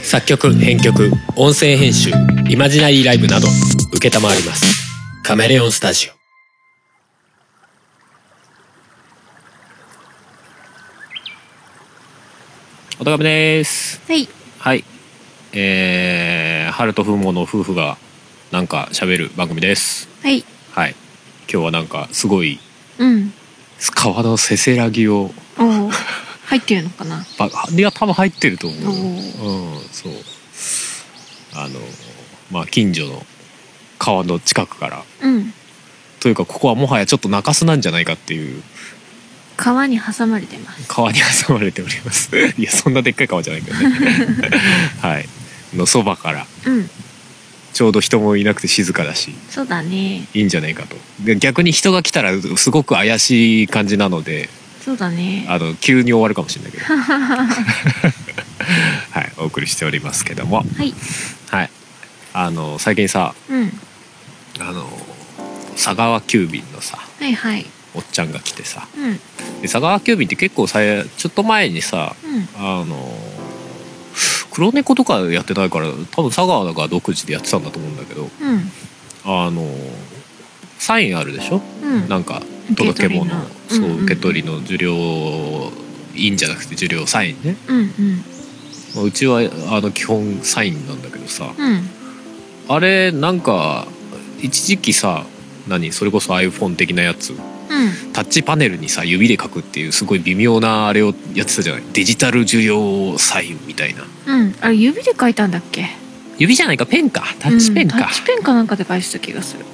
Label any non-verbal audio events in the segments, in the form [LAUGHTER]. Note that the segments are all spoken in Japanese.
作曲編曲音声編集イマジナリーライブなど承ります。カメレオンスタジオ。おたかみです。はい。はい。えー、春と風モの夫婦がなんか喋る番組です。はい。はい。今日はなんかすごいうん。川のせせらぎを入ってるのかな？ばいや多分入ってると思う。おうんそう。あのまあ近所の川の近くから。うん。というかここはもはやちょっと中洲なんじゃないかっていう。川に挟まれてます。川に挟まれております。[LAUGHS] いやそんなでっかい川じゃないけどね。[LAUGHS] はい。のそばから。うん。ちょうど人もいなくて静かだし。そうだね。いいんじゃないかと。で逆に人が来たらすごく怪しい感じなのでそうだね。あの急に終わるかもしれないけど。[LAUGHS] はいお送りしておりますけども。はい。はい。あの最近さうん。あの佐川急便のさはいはい。おっちゃんが来てさ。うん。で佐川急便って結構さちょっと前にさうん。あの黒猫とかやってないから多分佐川が独自でやってたんだと思うんだけど。うん。あのサインあるでしょ？うん。なんか届け物受け取りの。うんうん。そう受け取りの受領印じゃなくて受領サインね。うんうんまあうちはあの基本サインなんだけどさ。うん。あれなんか一時期さ何それこそ iPhone 的なやつ。うん。タッチパネルにさ指で書くっていうすごい微妙なあれをやってたじゃない？デジタル受領サインみたいな。うん。あれ指で書いたんだっけ？指じゃないかペンか。タッチペンか、うんタッチペンかなんかで書いてた気がする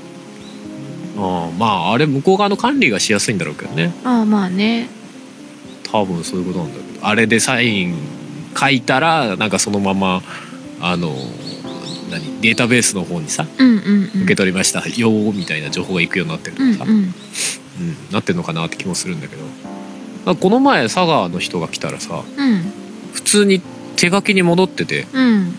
ああまああれ向こう側の管理がしやすいんだろうけどね。ああまあね。多分そういうことなんだけど。あれでサイン書いたらなんかそのままあの何データベースの方にさうんうんうん。受け取りました、よーみたいな情報がいくようになってるとかさ、うんうん。うん。なってるのかなって気もするんだけど。なんかこの前佐川の人が来たらさうん。普通に手書きに戻っててうん。で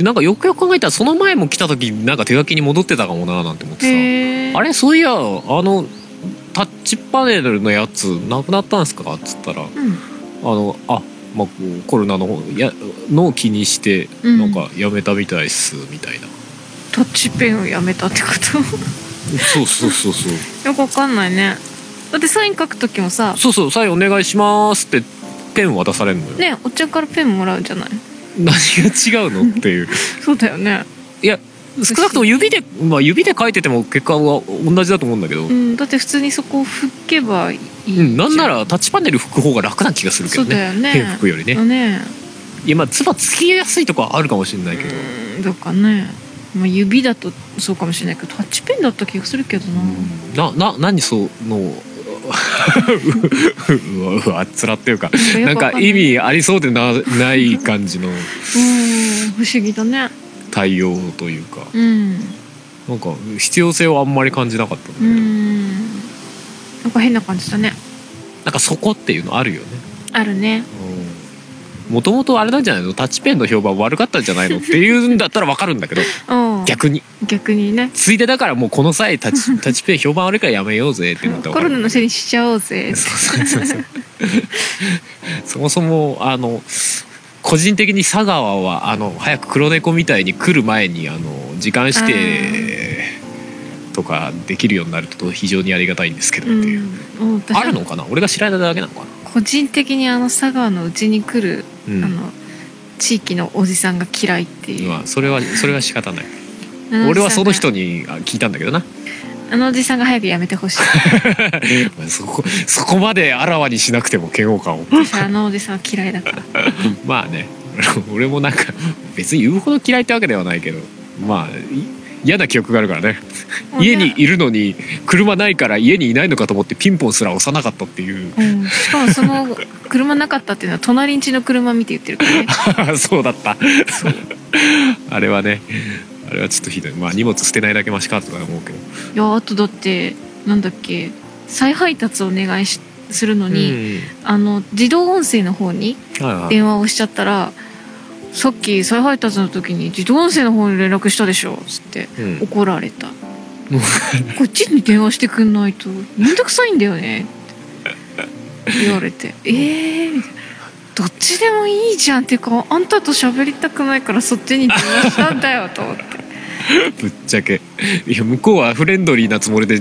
なんかよくよく考えたらその前も来た時なんか手書きに戻ってたかもななんて思ってさ。あれそういやあのタッチパネルのやつなくなったんですか?っつったらあうんのあまあコロナのやのを気にしてうん。なんかやめたみたいっすみたいな、タッチペンをやめたってこと？そうそうそうそう。[LAUGHS] よくわかんないね。だってサイン書く時もさ。そうそう「サインお願いします」ってペン渡されるのよ、ねおっちゃんからペンもらうじゃない？何が違うのっていう。そうだよね。いや少なくとも指で、まあ、指で書いてても結果は同じだと思うんだけど、ううんんだって普通にそこを拭けばいいじゃん。なんならタッチパネル拭く方が楽な気がするけどね。ペン拭くよりね、ね。いやまあつばつきやすいとこはあるかもしれないけど、うんどうかね。まあ指だとそうかもしれないけどタッチペンだった気がするけどな。なな何そのうわうわあつらっていうかなんか意味ありそうでなない感じのうん不思議だね。対応というか。うん。なんか必要性をあんまり感じなかったんだうけど、ん。なんか変な感じだね。なんかそこっていうのあるよね。あるね。もともとあれなんじゃないの？タッチペンの評判悪かったんじゃないの？っていうんだったらわかるんだけど。うん逆に。逆にね。ついでだからもうこの際タッチタッチペン評判悪いからやめようぜってなったらコロナのせいにしちゃおうぜそうそうそうそう。そもそもあの個人的に佐川はあの早く黒猫みたいに来る前にあの時間指定とかできるようになると非常にありがたいんですけどうっていう、う私あるのかな？俺が知らないだけなのかな、個人的にあの佐川のうちに来る、うん。あの地域のおじさんが嫌いっていう、まあそれはそれは仕方ない俺はその人にあ聞いたんだけどな。あのおじさんが早くやめてほしい。[LAUGHS] そこそこまであらわにしなくても嫌悪感を。私あのおじさんは嫌いだから。[LAUGHS] まあね。[LAUGHS] 俺もなんか別に言うほど嫌いってわけではないけど。まあい嫌な記憶があるからね。家にいるのに車ないから家にいないのかと思ってピンポンすら押さなかったっていう。うん、しかもその車なかったっていうのは隣ん家の車見て言ってるからね。そうだった。あれはねあれはちょっとひどい。まあ荷物捨てないだけマシかとか思うけど。いやあとだってなんだっけ再配達お願いしするのに、あの自動音声の方にうんはいはい。電話をしちゃったら「さっき再配達の時に自動音声の方に連絡したでしょ」つってうん。怒られた。[LAUGHS] こっちに電話してくんないとめんどくさいんだよねって。言われて「え [LAUGHS] えー」みたいどっちでもいいじゃんっていうかあんたと喋りたくないからそっちに電話したんだよと思って [LAUGHS] ぶっちゃけ。いや向こうはフレンドリーなつもりで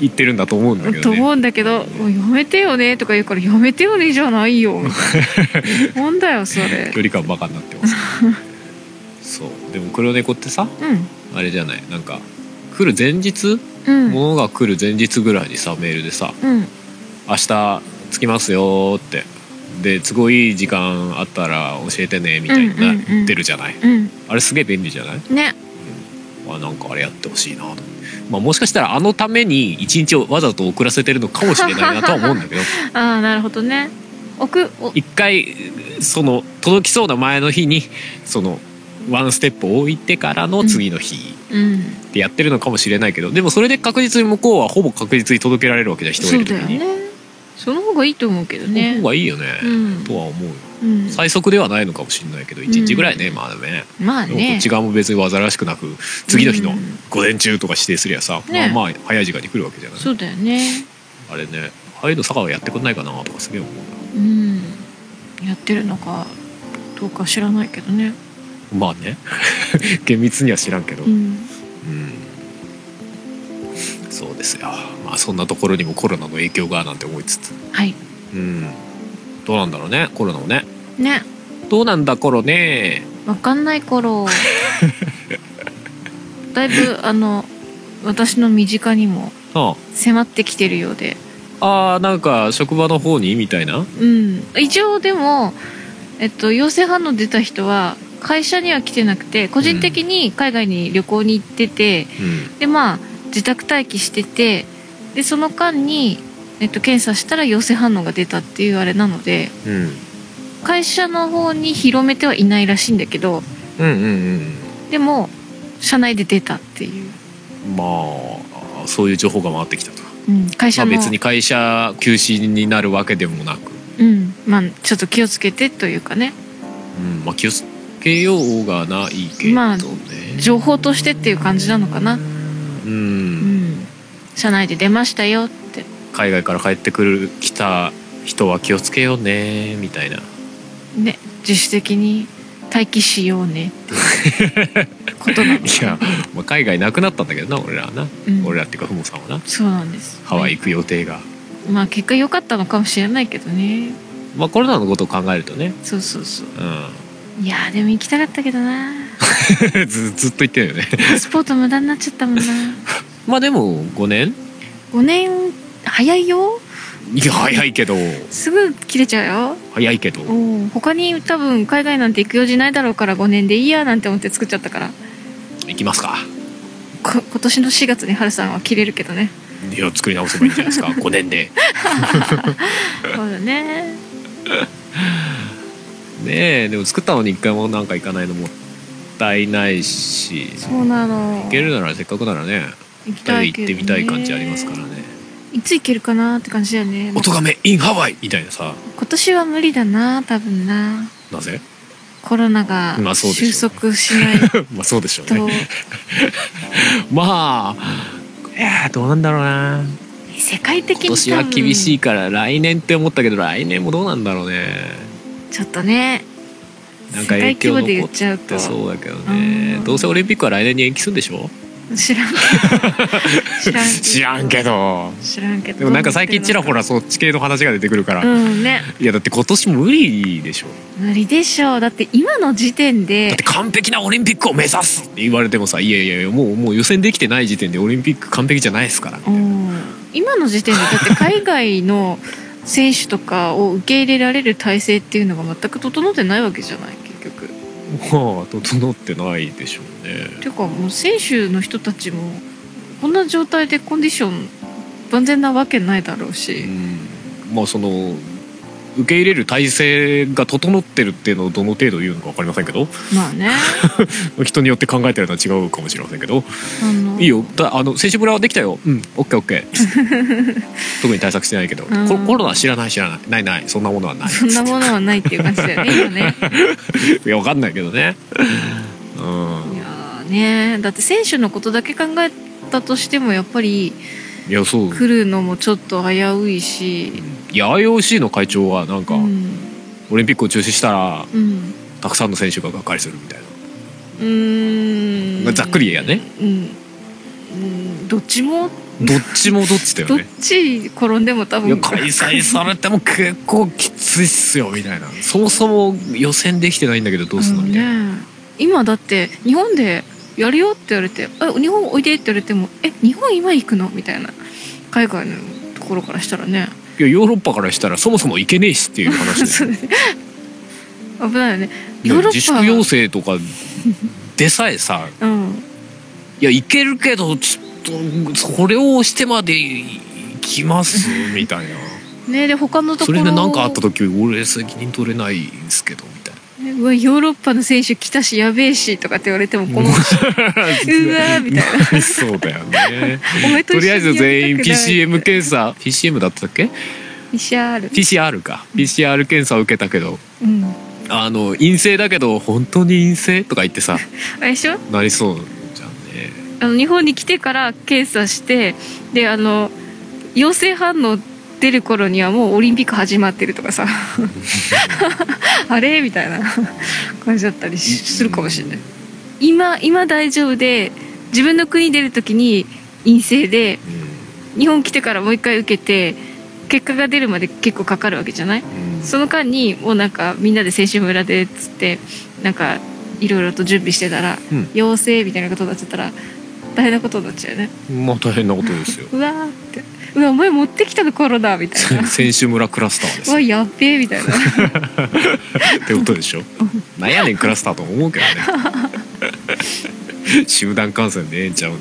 言ってるんだと思うんだけとどね。思うんだけど「もうやめてよね」とか言うから「やめてよね」じゃないよ。みたいななんだよそれ。距離感バカになってます。[LAUGHS] そう。でも黒猫ってさうん。あれじゃない。なんか来る前日、うん。物が来る前日ぐらいにさメールでさうん「明日着きますよ」って。で都合いい時間あったら教えてねみたいになってるじゃない、うん。あれすげえ便利じゃない？ねあなんかあれやってほしいなと、まあ、もしかしたらあのために一日をわざと遅らせてるのかもしれないなとは思うんだけど。[LAUGHS] ああなるほどね。一回その届きそうな前の日にそのワンステップ置いてからの次の日うん。でやってるのかもしれないけどでもそれで確実に向こうはほぼ確実に届けられるわけじゃん人いうる時に、だよねその方がいいと思うけどそのね方がいいよね、うん。とは思うよ。うん。最速ではないのかもしれないけど1日ぐらいね、まあね。まあね。っち側も別に煩わしくなく次の日のうん。午前中とか指定すりゃさ、ね。まあまあ早い時間に来るわけじゃない。そうだよね。あれねああいうの佐川やってくんないかなとかすげえ思う。うん。やってるのかどうか知らないけどね。なまあね。[LAUGHS] 厳密には知らんけど、うんあそんなところにもコロナの影響がなんて思いつつ。はい。うん。どうなんだろうねコロナもね。ね。どうなんだコロね。わかんない頃 [LAUGHS] だいぶあの私の身近にもあ迫ってきてるようで。あーなんか職場の方にみたいな？うん。一応でもえっと陽性反応出た人は会社には来てなくて個人的に海外に旅行に行ってて、うん。でまあ自宅待機しててでその間に、えっと、検査したら陽性反応が出たっていうあれなのでうん。会社の方に広めてはいないらしいんだけどうんうんうんでも社内で出たっていう、まあそういう情報が回ってきたと、うん、会まあ、社の、別に会社休止になるわけでもなく、うんまあ、ちょっと気をつけてというかね。うんまあ、気をつけようがないけどね、まあ情報としてっていう感じなのかな、うん。うん、社内で出ましたよって。海外から帰ってくる来た人は気をつけようねみたいな。ね自主的に待機しようね。[LAUGHS] ことなのいや、まあ、海外なくなったんだけどな俺らはな、うん。俺らっていうかふもさんはな。そうなんです。ハワイ行く予定が、まあ結果良かったのかもしれないけどね。まあコロナのことを考えるとね、そうそうそう。ういやーでも行きたかったけどなん、[LAUGHS] ずずっと言ってるよね。パスポート無駄になっちゃったもんな [LAUGHS] まあでも5年？5年早いよ。いや早いけど。すぐ切れちゃうよ。早いけど。他に多分海外なんて行く用事ないだろうから5年でいいやなんて思って作っちゃったから。行きますか。こ今年の4月に春さんは切れるけどね。いや作り直せばいいんじゃないですか。[LAUGHS] 5年で。そうだね。[LAUGHS] ねえでも作ったのに一回もなんか行かないのもったいないし。そうなの。行けるならせっかくならね行きたいけど、ね、てみたい感じありますからねいつ行けるかなって感じだよね「おとがめ in ハワイ」みたいなさ。今年は無理だな多分な。なぜ？コロナが収束しないまあそうでしょう [LAUGHS] と、ね [LAUGHS] まあいやーどうなんだろうな。世界的に今年は厳しいから来年って思ったけど来年もどうなんだろうね。ちょっとねなんか影響残っっちゃうとてそうだけどね。うんどうせオリンピックは来年に延期するんでしょ？知らんけど。知らんけど。知らんけど。でもなんか最近ちらほらそっち系の話が出てくるから、いうんね。やだって今年無理でしょ。無理でしょ。うだって今の時点だっでて完璧なオリンピックを目指すって言われてもさいやいやいやもうもう予選できてない時点でオリンピック完璧じゃないですから。うん。今の時点でだって海外の選手とかを受け入れられる体制っていうのが全く整ってないわけじゃない結局まあ整ってないでしょうね。ていうかもう選手の人たちもこんな状態でコンディション万全なわけないだろううし、ん。まあその受け入れる体制が整ってるっていうのをどの程度言うのか分かりませんけど。まあね。[LAUGHS] 人によって考えてるのは違うかもしれませんけど。あの。いいよ。だあの選手村はできたよ。うん。オッケーオッケー。[LAUGHS] 特に対策してないけど、うん。ココロナ知らない知らない。ないない。そんなものはない。そんなものはないっていう感じだよね今ね。[LAUGHS] いや分かんないけどね。うん。いやーね。だって選手のことだけ考えたとしてもやっぱりいやそう。来るのもちょっと危ういし、いや IOC の会長はなんか、うん、オリンピックを中止したらうん。たくさんの選手ががっかりするみたいな。うーん。ざっくりやね。うん、うん、どっちも？どっちもどっちだよどっねち転んでも多分。開催されても結構きついっすよみたいな。そもそも予選できてないんだけどどうすんのみたいな、ね今だって日本でやるよって言われて「あ日本おいで」って言われても「え日本今行くの?」みたいな。海外のところからしたらね。いやヨーロッパからしたらそもそも行けねえしっていう話で [LAUGHS] そうだね危ないよね。いやヨーロッパ自粛要請とかでさえさうん。いや行けるけどちょっとそれをしてまで行きます？みたいな。[LAUGHS] ねで他のところそれで何かあった時俺責任取れないんですけどうわヨーロッパの選手来たしやべえしとかって言われても困るしうわーみたいな。なそうだよねととりあえず全員 PCM 検査 PCM だったっけ？PCR PCR か。PCR 検査を受けたけど。うん。あの陰性だけど本当に陰性とか言ってさ。[LAUGHS] あれでしょ？なりそうじゃんね。あの日本に来てから検査してであの陽性反応出る頃にはもうオリンピック始まってるとかさ。[LAUGHS] あれ？みたいな。感じだったりしするかもしれない。今今大丈夫で自分の国出る時に陰性で日本来てからもう一回受けて結果が出るまで結構かかるわけじゃない？うん。その間にもうなんかみんなで選手村でっつってなんかいろいろと準備してたら、うん。陽性みたいなことになっちゃったら大変なことになっちゃうよね。まあ大変なことですよ。[LAUGHS] うわーってうわお前持ってきたのコロナみたいな。[LAUGHS] 選手村クラスターですうわよやっべえみたいな。ってことでしょ？なんやねんクラスターと思うけどね。[LAUGHS] 集団感染でええんちゃうん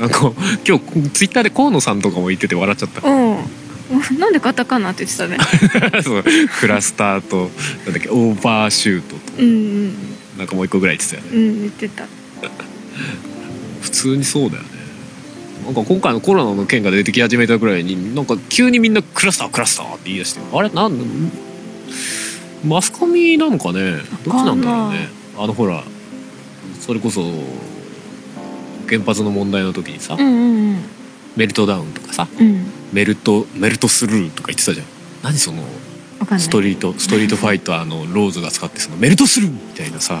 なんか今日ツイッターで河野さんとかも言ってて笑っちゃった。うん。なんでカタカナって言ってたね。[LAUGHS] そう。クラスターとなんだっけオーバーシュートとうんうん。なんかもう一個ぐらい言ってたよね。うん言ってた。普通にそうだよねなんか今回のコロナの件が出てき始めたぐらいになんか急にみんなクラスタークラスターって言い出してあれ？なん？マスコミなのかね？どっちなんだろうね？あのほらそれこそ原発の問題の時にさ、うんうんメルトダウンとかさうん。うんメルトメルトスルーとか言ってたじゃん。何そのストリートストリートファイターのローズが使ってそのメルトスルーみたいなさ。[LAUGHS]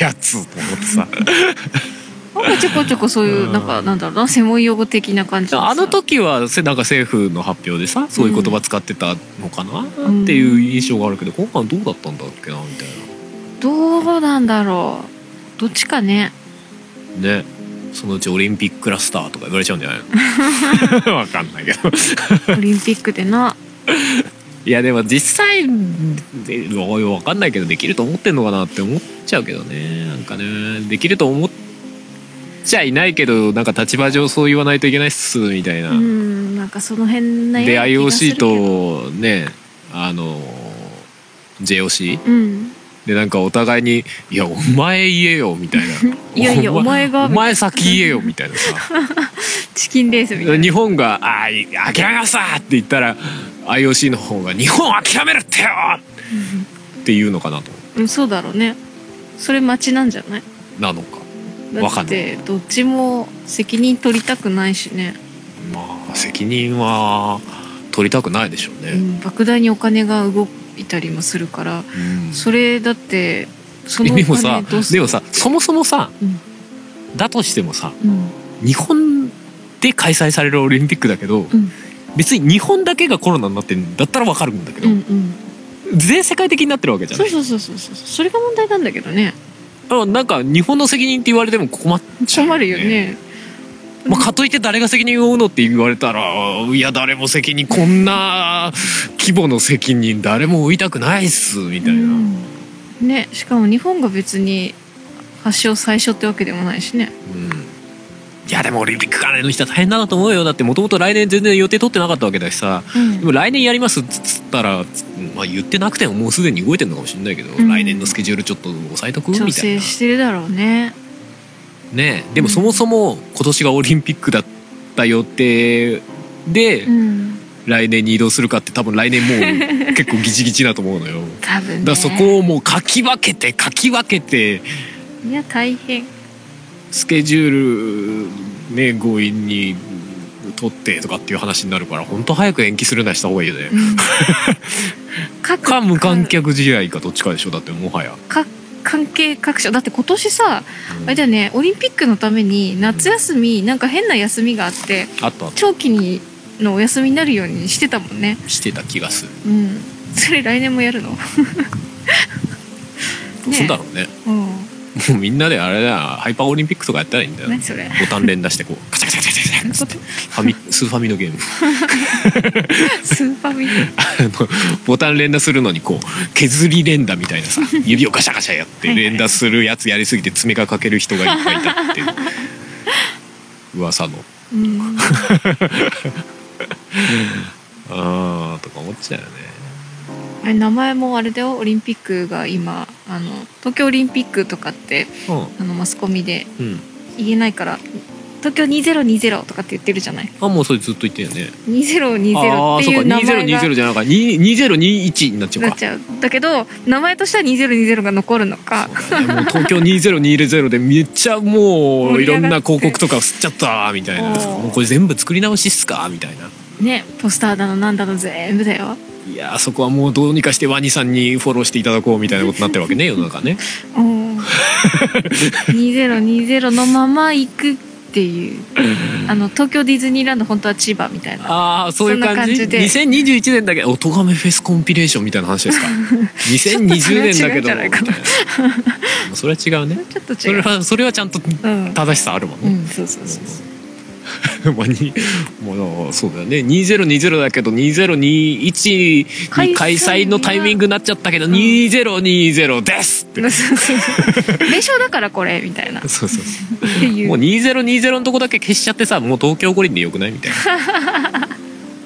やつと思ってさなんかちょこちょこそういうなんかなんだろうな専門用語的な感じあの時はせなんか政府の発表でさそういう言葉使ってたのかな、んっていう印象があるけど今回はどうだったんだっけなみたいどうなんだろう。どっちかね。なね。そのうちオリンピッククラスターとか言われちゃうんじゃないの？[LAUGHS] わかんないけど。オリンピックでな。[LAUGHS] いやでも実際でわかんないけどできると思ってんのかなって思っちゃうけどね。なんかねできると思っちゃいないけどなんか立場上そう言わないといけないっすみたいな、うんなんかその辺なで IOC とねあの JOC うん。でなんかお互いに「いやお前言えよ」みたいな。[LAUGHS] いやいやお前がお前先言えよ」みたいなさ。[LAUGHS] チキンレースみたいな。日本が「あー諦めました!」って言ったら IOC の方が「日本諦めるってよ!」っていうのかなとうんそうだろうね。それ待ちなんじゃない？なのかだってどっちも責任取りたくないしね、まあ責任は取りたくないでしょうね、うん、莫大にお金が動いたりもするから。うん。それだってそのお金どうする？でもさそもそもさ、うん。だとしてもさうん。日本で開催されるオリンピックだけど、うん。別に日本だけがコロナになってんだったらわかるんだけど、うんうん。全世界的になってるわけじゃない。そうそうそうそう。それが問題なんだけどねあなんか日本の責任って言われても困っちゃう、困るよね。まあ、かといって誰が責任を負うのって言われたらいや誰も責任こんな規模の責任誰も負いたくないっすみたいな、うん。ねしかも日本が別に発祥最初ってわけでもないしね。うん。いやでもオリンピック関連の人は大変だなと思うよ。だってもともと来年全然予定取ってなかったわけだしさ。うん。でも来年やりますっつったら、まあ、言ってなくてももうすでに動いてるのかもしれないけど、うん。来年のスケジュールちょっと抑えとく？みたい調な整してるだろうね。ね。でもそもそも今年がオリンピックだった予定でうん。来年に移動するかって多分来年もう [LAUGHS] 結構ギチギチだと思うのよ。多分ね。だからそこをもうかき分けてかき分けていや大変。スケジュールね強引に取ってとかっていう話になるから本当早く延期するなりした方がいいよね、うん。[LAUGHS] 各か無観客試合かどっちかでしょ？だってもはや、か関係各所。だって今年さうん。あれだよねオリンピックのために夏休みなんか変な休みがあって長期にのお休みになるようにしてたもんね。してた気がする。うん。それ来年もやるの？[LAUGHS] どうすんだろうね。うんもうみんなであれだよ。ハイパーオリンピックとかやったらいいんだよ。何それ。ボタン連打してこうカチャカチャカチャカチャってファミ [LAUGHS] スーファミのゲーム。[LAUGHS] スーパーミニあの。[LAUGHS] ボタン連打するのにこう削り連打みたいなさ指をガシャガシャやって連打するやつやりすぎて爪がかける人がいっぱいいたっていう。噂の。うん。あーとか思っちゃうよねあれ名前もあれだよ。オリンピックが今あの東京オリンピックとかってあのマスコミでうん、うん、言えないから東京2020とかって言ってるじゃない？あもうそれずっと言ってるよね。2020ああーそうかっていう名前が2020じゃなくて2021になっちゃうか。なっちゃう。だけど名前としては2020が残るのか。ね。もう東京2020でめっちゃもういろんな広告とか吸っちゃったみたいな。[LAUGHS] もうこれ全部作り直しっすか？みたいな。ねポスターだのなんだの全部だよいやーそこはもうどうにかしてワニさんにフォローしていただこうみたいなことになってるわけね [LAUGHS] 世の中ね。うん。2020のまま行くっていう。[LAUGHS] あの東京ディズニーランド本当は千葉みたいな。ああそういう感じ。感じで。2021年だけおとがめフェスコンピレーションみたいな話ですか？[LAUGHS] 2020年だけどそれは違うね。ちょっとそれはそれはちゃんとうん、正しさあるもんね、うん、そうそうそうそうまあにもうそうだよね。2020だけど2021に開催のタイミングになっちゃったけど、うん。2020ですって。名称だからこれみたいな。っそうそうそう。もう2020のとこだけ消しちゃってさもう東京五輪でよくないみたいな。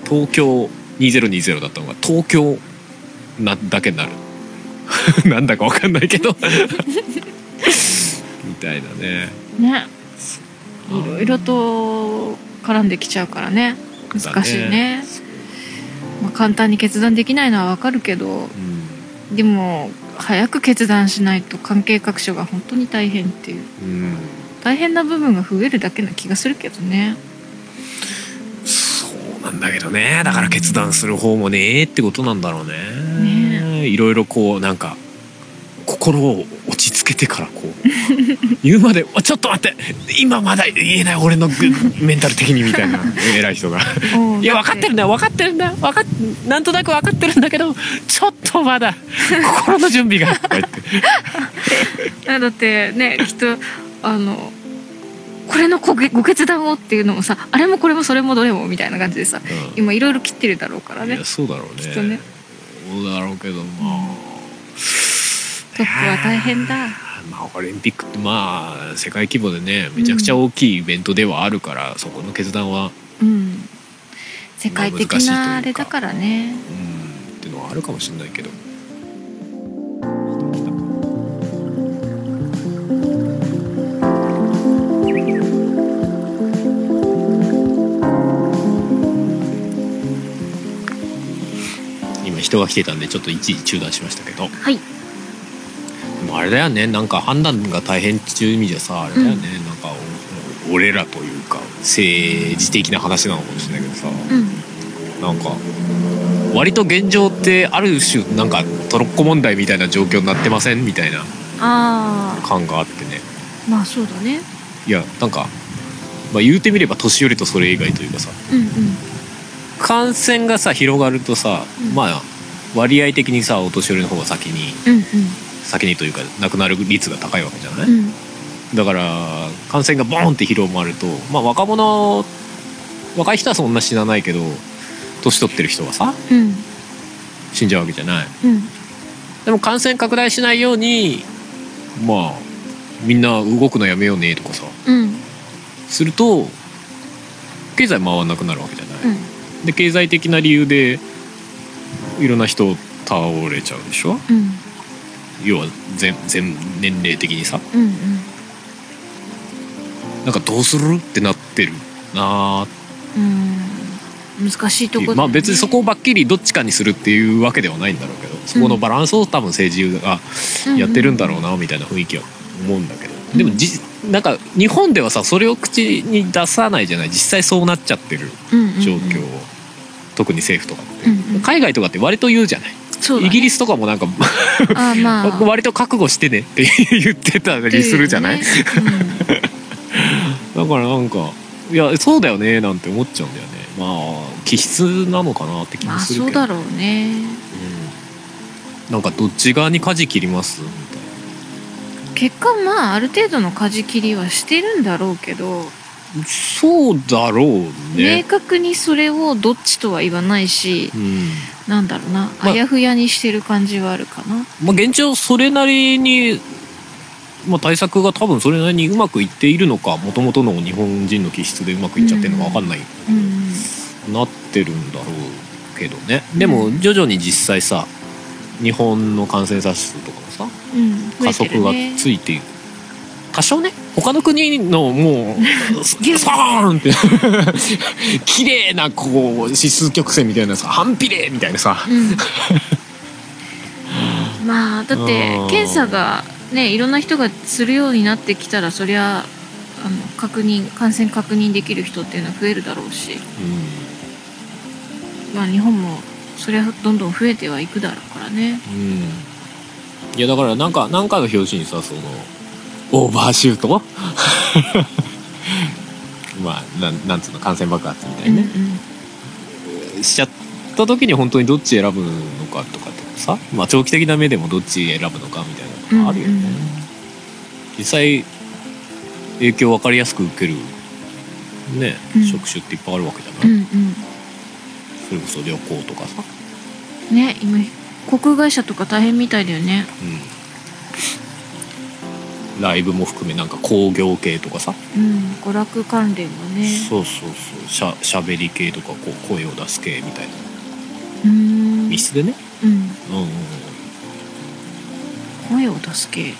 東京2020だったのが東京なだけになる。[LAUGHS] なんだかわかんないけど。[LAUGHS] みたいなね。ねいろいろと絡んできちゃうからね。難しいね。まあ、簡単に決断できないのはわかるけどうんでも早く決断しないと関係各所が本当に大変っていう。うん。大変な部分が増えるだけな気がするけどね。そうなんだけどね。だから決断する方もねえってことなんだろうね。ね。いろいろこうなんか心を落ち着けてからこう言うまで「あちょっと待って。今まだ言えない俺のグメンタル的に」みたいな偉い人が「うん。いや分かってるんだよ。分かってるんだ。よ分かっなんとなく分かってるんだけどちょっとまだ心の準備が」とか言って。[LAUGHS] あだってねきっとあのこれのごご決断をっていうのもさあれもこれもそれもどれもみたいな感じでさうん。今いろいろ切ってるだろうからね。そうだろうね。きっとね。そうだろうけどまあトップは大変だ。まあオリンピックってまあ世界規模でねめちゃくちゃ大きいイベントではあるから、そこの決断はうん。世界的なあれだからね。うんっていうのはあるかもしれないけど。今人が来てたんでちょっと一時中断しましたけど。はい。でもあれだよね。なんか判断が大変っていう意味じゃさあれだよね、なんかお俺らというか政治的な話なのかもしれないけどさ。うん。なんか割と現状ってある種なんかトロッコ問題みたいな状況になってませんみたいなあ感があってね。あまあそうだね。いやなんか、まあ、言うてみれば年寄りとそれ以外というかさ。うんうん。感染がさ広がるとさ、うん。まあ割合的にさお年寄りの方が先にうん先にというか亡くなる率が高いわけじゃない、うん。うんだから感染がボーンって広まるとまあ若者若い人はそんな死なないけど年取ってる人はさうん。死んじゃうわけじゃない。うん。でも感染拡大しないようにまあみんな動くのやめようねとかさうん。すると経済回らなくなるわけじゃない、うん。で経済的な理由でいろんな人倒れちゃうでしょ？うん要は全全年齢的にさ。うんうん。なんかどうするってなってるなあうん難しいとこね。まあ別にそこをばっきりどっちかにするっていうわけではないんだろうけどそこのバランスを多分政治がやってるんだろうなみたいな雰囲気は思うんだけど、でもじなんか日本ではさそれを口に出さないじゃない実際そうなっちゃってるうんうんうん。状況を、特に政府とかって、うんうん。海外とかって割と言うじゃない、ね。イギリスとかもなんかあまあ。[LAUGHS] 割と覚悟してねって言ってたりするじゃない、っていうよねだからなんかいやそうだよねなんて思っちゃうんだよね。まあ気質なのかなって気もするけど、そうだろうね。うん。なんかどっち側に舵切ります？みたい結果まあある程度の舵切りはしてるんだろうけど、なそうだろう明ね確にそれをどっちとは言わないしうんなんだろうな、まあ。あやふやにしてる感じはあるかな。まあ現状それなりにまあ、対策が多分それなりにうまくいっているのかもともとの日本人の気質でうまくいっちゃってるのか分かんない、うん。なってるんだろうけどね。でもうん。徐々に実際さ日本の感染者数とかもさうん。加速がついていく多少ね他の国のもう [LAUGHS] スーンって。[LAUGHS] 綺麗なこう指数曲線みたいなさ反比例みたいなさ。うん。まあだってうん。検査がねいろんな人がするようになってきたらそりゃあの確認感染確認できる人っていうのは増えるだろうし。まあ日本もそりゃどんどん増えてはいくだろうからね。うん、うん、いやだからなんかなんかの表紙にさそのオーバーシュート？[LAUGHS] まあなんなんつうの感染爆発みたいな。ね、しちゃった時に本当にどっち選ぶのかとかとかさ、まあ、長期的な目でもどっち選ぶのかみたいなのがあるよね、うんうん。実際影響分かりやすく受けるね、うん。職種っていっぱいあるわけじゃない、うんうん。それこそ旅行とかさ、うんね今航空会社とか大変みたいだよね。うん、ライブも含めなんか工業系とかさ、うん娯楽関連はね。そうそうそう。しゃしゃべり系とかこう声を出す系みたいな。うん。密室でね、うん。うんうんうん、声を出す系。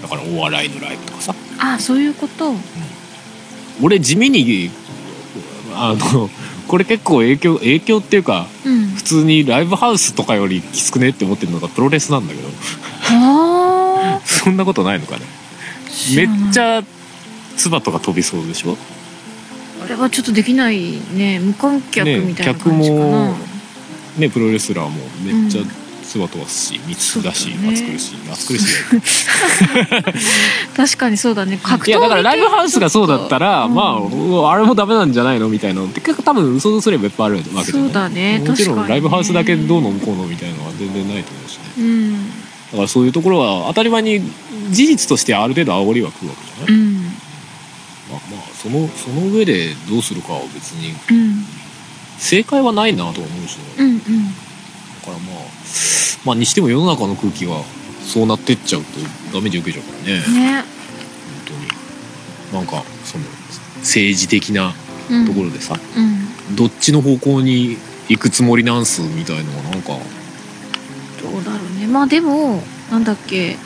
だからお笑いのライブとかさ。あそういうこと。俺地味にあの [LAUGHS] これ結構影響影響っていうかうん。普通にライブハウスとかよりきつくねって思ってるのがプロレスなんだけど。あそんなことないのかね。ーめっちゃ唾とか飛びそうでしょ？あれはちょっとできないね。無観客ねみたいな感じかな、客もねプロレスラーもめっちゃうん唾飛ばすし密だし、ね。暑苦しい暑苦しい [LAUGHS] 確かにそうだね。格闘いやだからライブハウスがそうだったら、うん。まああれもダメなんじゃないの？みたいなのって結構多分想像すればいっぱいあるわけじゃない。そうだね。もちろ確かに。ねんライブハウスだけどうのこうの？みたいなのは全然ないと思うしね。うんだからそういうところは当たり前に事実としてある程度煽りは食うわけじゃない、うん。まあまあそのその上でどうするかは別にうん。正解はないなとは思うしねうんうん。だからまあまあにしても世の中の空気がそうなってっちゃうとダメージ受けちゃうからね。本ね当に。なんかその政治的なうん。ところでさ、うん。どっちの方向に行くつもりなんすみたいのがなんかどうだろうね。まあでもなんだっけ。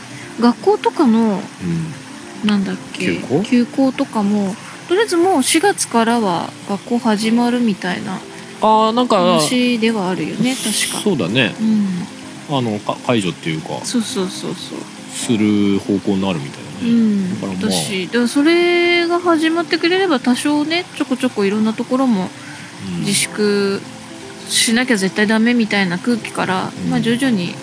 学校とかのうん。なんだっけ。休校？とかもとりあえずもう4月からは学校始まるみたいなああなんか話ではあるよね。確か。そうだね。うん。あのか解除っていうかそうそうそうそう。する方向になるみたいなね、うん。だからまあ私だからそれが始まってくれれば多少ねちょこちょこいろんなところもうん自粛しなきゃ絶対ダメみたいな空気から、うん。まあ徐々に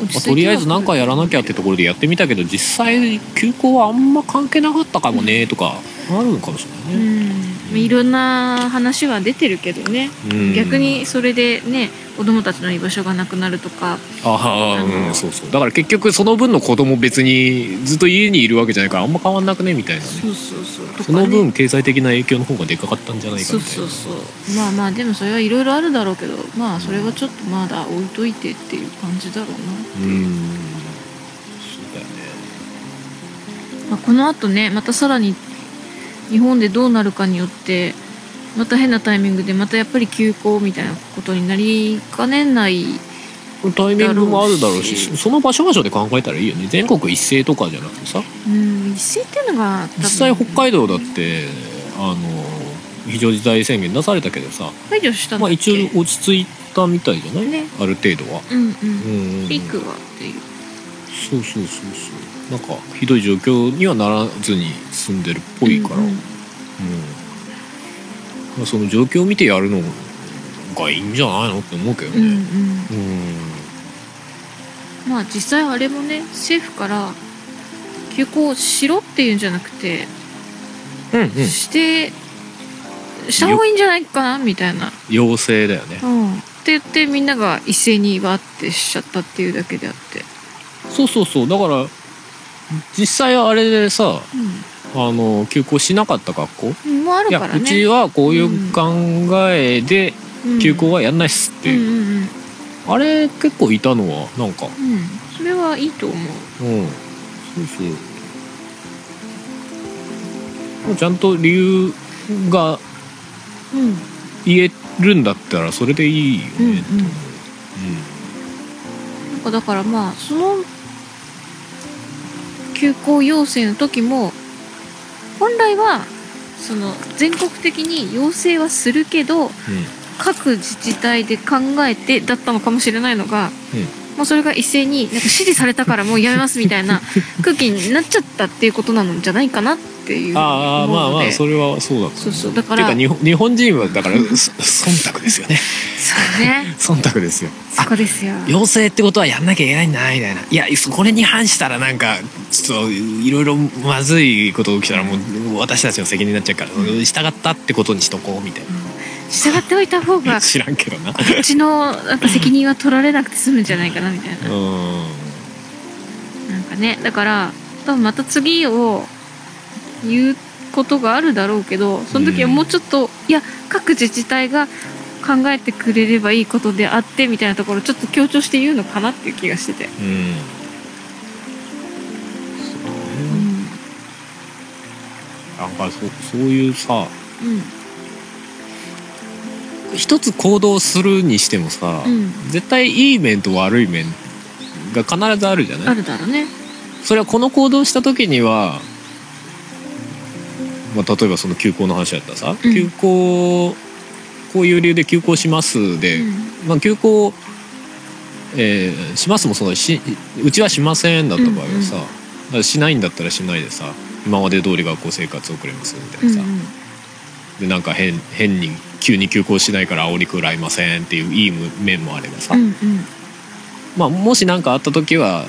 落まあ、ち着いてはとりあえず何かやらなきゃってところでやってみたけど実際休校はあんま関係なかったかもねとかあるのかもしれうないね、ん。いろんな話は出てるけどね、うん。逆にそれでね子供たちの居場所がなくなるとか。ああうんそうそう。だから結局その分の子供別にずっと家にいるわけじゃないからあんま変わんなくねみたいなね。そうそうそう。ね。その分経済的な影響の方がでかかったんじゃないかそうみたいな。そうそうまあまあでもそれはいろいろあるだろうけどまあそれはちょっとまだ置いといてっていう感じだろうな、うん。そうだよね。まあ、このあとねまたさらに日本でどうなるかによってまた変なタイミングでまたやっぱり休校みたいなことになりかねないタイミングもあるだろうし。その場所場所で考えたらいいよね。全国一斉とかじゃなくてさ。うん一斉っていうのが実際北海道だってあの非常事態宣言出されたけどさ。解除したんまあ一応落ち着いたみたいじゃない、ね。ある程度は、うんうん。ピークはっていう。そうそうそうそう。なんかひどい状況にはならずに済んでるっぽいから、うんうん。うんまあ、その状況を見てやるのがいいんじゃないのって思うけどうんうん。ね。うん。まあ実際あれもね政府から休校しろっていうんじゃなくて、うんうん。してした方がいいんじゃないかなみたいな、要請だよね。うん、って言ってみんなが一斉にわってしちゃったっていうだけであって、そうそうそう。だから実際あれでさあの休校しなかった学校？うん、もうあるからね。うちはこういう考えでうん。休校はやんないっすってう。んいうう、んうん。あれ結構いたのはなんか。うん。それはいいと思う。うんそうそう。ちゃんと理由がうん。言えるんだったらそれでいいよね、うんうん。うん。なんかだからまあその休校要請の時も本来はその全国的に要請はするけど各自治体で考えてだったのかもしれないのが、もうそれが一斉になんか指示されたからもうやめますみたいな空気になっちゃったっていうことなのじゃないかな。っていうああまあまあそれはそうだそうそうだかてら日本日本人はだからそ忖度ですよね。そうね。[LAUGHS] 忖度ですよ。そこですよ。要請ってことはやんなきゃいけないんだみたいな。いやそこれに反したらなんかちょっといろいろまずいこと起きたらもう私たちの責任になっちゃうから従ったってことにしとこうみたい従っておいた方なが [LAUGHS] 知らんけどな。こっちのなんか責任は取られなくて済むんじゃないかなみたいな。うん。なんかねだから多分また次を言うことがあるだろうけどその時はもうちょっと、いや各自治体が考えてくれればいいことであってみたいなところをちょっと強調して言うのかなっていう気がしてて、うん。うんなんかそそういうさうん一つ行動するにしてもさ、うん、絶対いい面と悪い面が必ずあるじゃなあいるだろうね。それはこの行動した時には、まあ、例えばその休校の話だったらさ、うん。休校こういう理由で休校しますで、うん。まあ、休校、えーしますもそうだしうちはしませんだった場合はさ、うん。うんしないんだったらしないでさ今まで通り学校生活を送れますみたいなさ、でなんか変変に急に休校しないから煽り食らいませんっていういい面もあればさ、うんうん。まあ、もし何かあった時は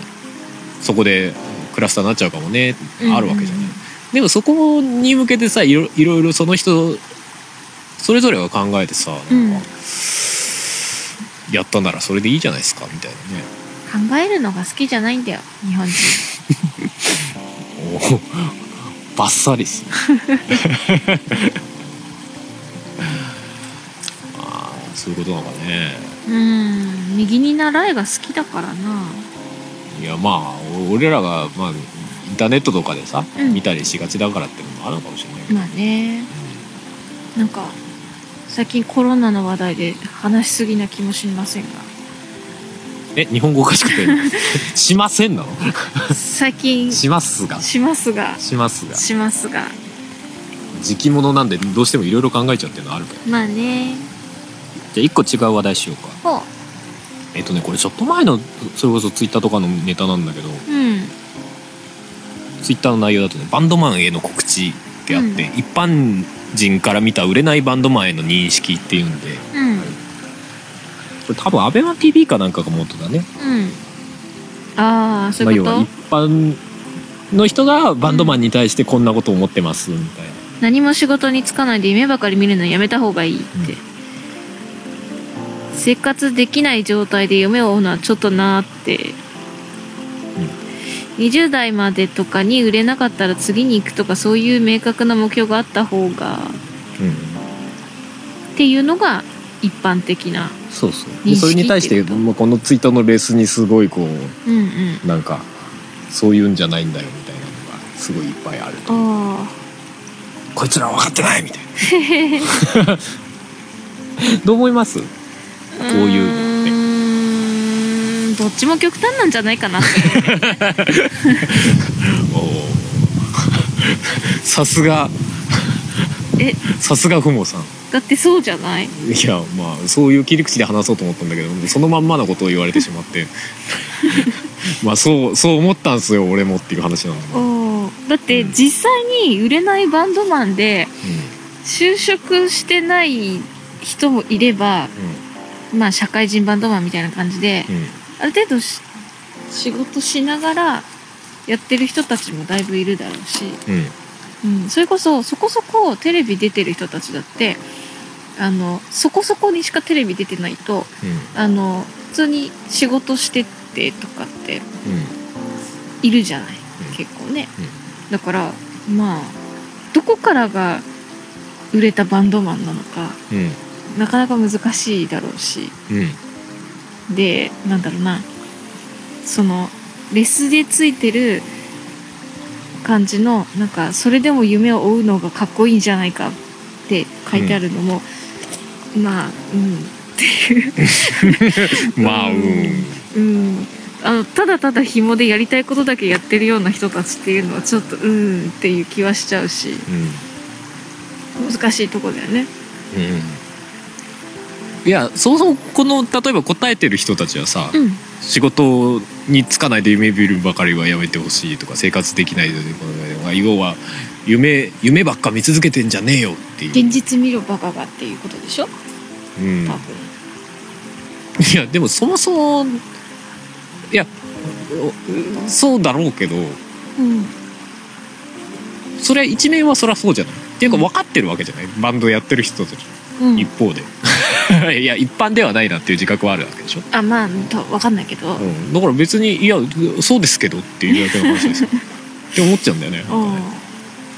そこでクラスターになっちゃうかもね、うん。あるわけじゃない。でもそこに向けてさいろいろいろその人それぞれが考えてさなんか、うんやったならそれでいいじゃないですかみたいなね。考えるのが好きじゃないんだよ日本人 [LAUGHS] おーバッサリっすね。[LAUGHS] ああそういうことなのかね。うん右に習えが好きだからないやまあ俺らが、まあ、ターネットとかでさ、うん。見たりしがちだからっていうのもあるのかもしれないけど。まあね。なんか最近コロナの話題で話しすぎな気もしませんが。え日本語おかしくて？[LAUGHS] しませんなの？最近。しますが。しますが。しますが。しますが。時期物なんでどうしてもいろいろ考えちゃうっていうのはあるけど。まあね。じゃあ一個違う話題しようか。ほえっとねこれちょっと前のそれこそツイッターとかのネタなんだけど。ううんツイッターの内容だとねバンドマンへの告知ってあって、一般人から見た売れないバンドマンへの認識っていうんで。うん。これ多分アベマ t v かなんかが元だね。うん。ああそういうこと、まあ、要は一般の人がバンドマンに対してこんなことを思ってますみたいな。何も仕事に就かないで夢ばかり見るのやめた方がいいって、生活できない状態で夢を追うのはちょっとなーって、20代までとかに売れなかったら次に行くとかそういう明確な目標があった方がうんっていうのが一般的なそうそう。それに対してこと。まあこのツイーのレースにすごいこううんうん。なんかそういうんじゃないんだよみたいなのがすごいいっぱいあるとあこいつらは分かってないみたいな。[LAUGHS] どう思います？あこういうどっちも極端なんじゃないかなさすが。え？さすがふもさん。だってそうじゃない？いやまあそういう切り口で話そうと思ったんだけどそのまんまのことを言われてしまって。[LAUGHS] まあそうそう思ったんですよ俺もっていう話なんだだって実際に売れないバンドマンで就職してない人もいればまあ社会人バンドマンみたいな感じでうんうんある程度し仕事しながらやってる人たちもだいぶいるだろうし、うん。うん、それこそそこそこテレビ出てる人たちだってあのそこそこにしかテレビ出てないとあの普通に仕事しててとかってうん。いるじゃない、うん。結構ね、だからまあどこからが売れたバンドマンなのかうん。なかなか難しいだろうし。うんでなんだろうな。そのレスでついてる感じのなんかそれでも夢を追うのがかっこいいんじゃないかって書いてあるのも、まあうん。っていう [LAUGHS] まあうん。うん。あのただただ紐でやりたいことだけやってるような人たちっていうのはちょっとうんっていう気はしちゃうし。うん。難しいとこだよね。うんいやそもそもこの例えば答えてる人たちはさ、うん。仕事に就かないで夢見るばかりはやめてほしいとか生活できないで要は夢夢ばっか見続けてんじゃねえよっていう、現実見ろバカがっていうことでしょ？うん、多分。いやでもそもそもいやおそうだろうけどうん。それは一面はそりゃそうじゃない。っていうか分かってるわけじゃない。バンドやってる人たち。うん。一方で [LAUGHS] いや一般ではないなっていう自覚はあるわけでしょ、あまあとわかんないけど、うん、だから別にいやそうですけどっていうだけの話ですよ。[LAUGHS] って思っちゃうんだよね。あ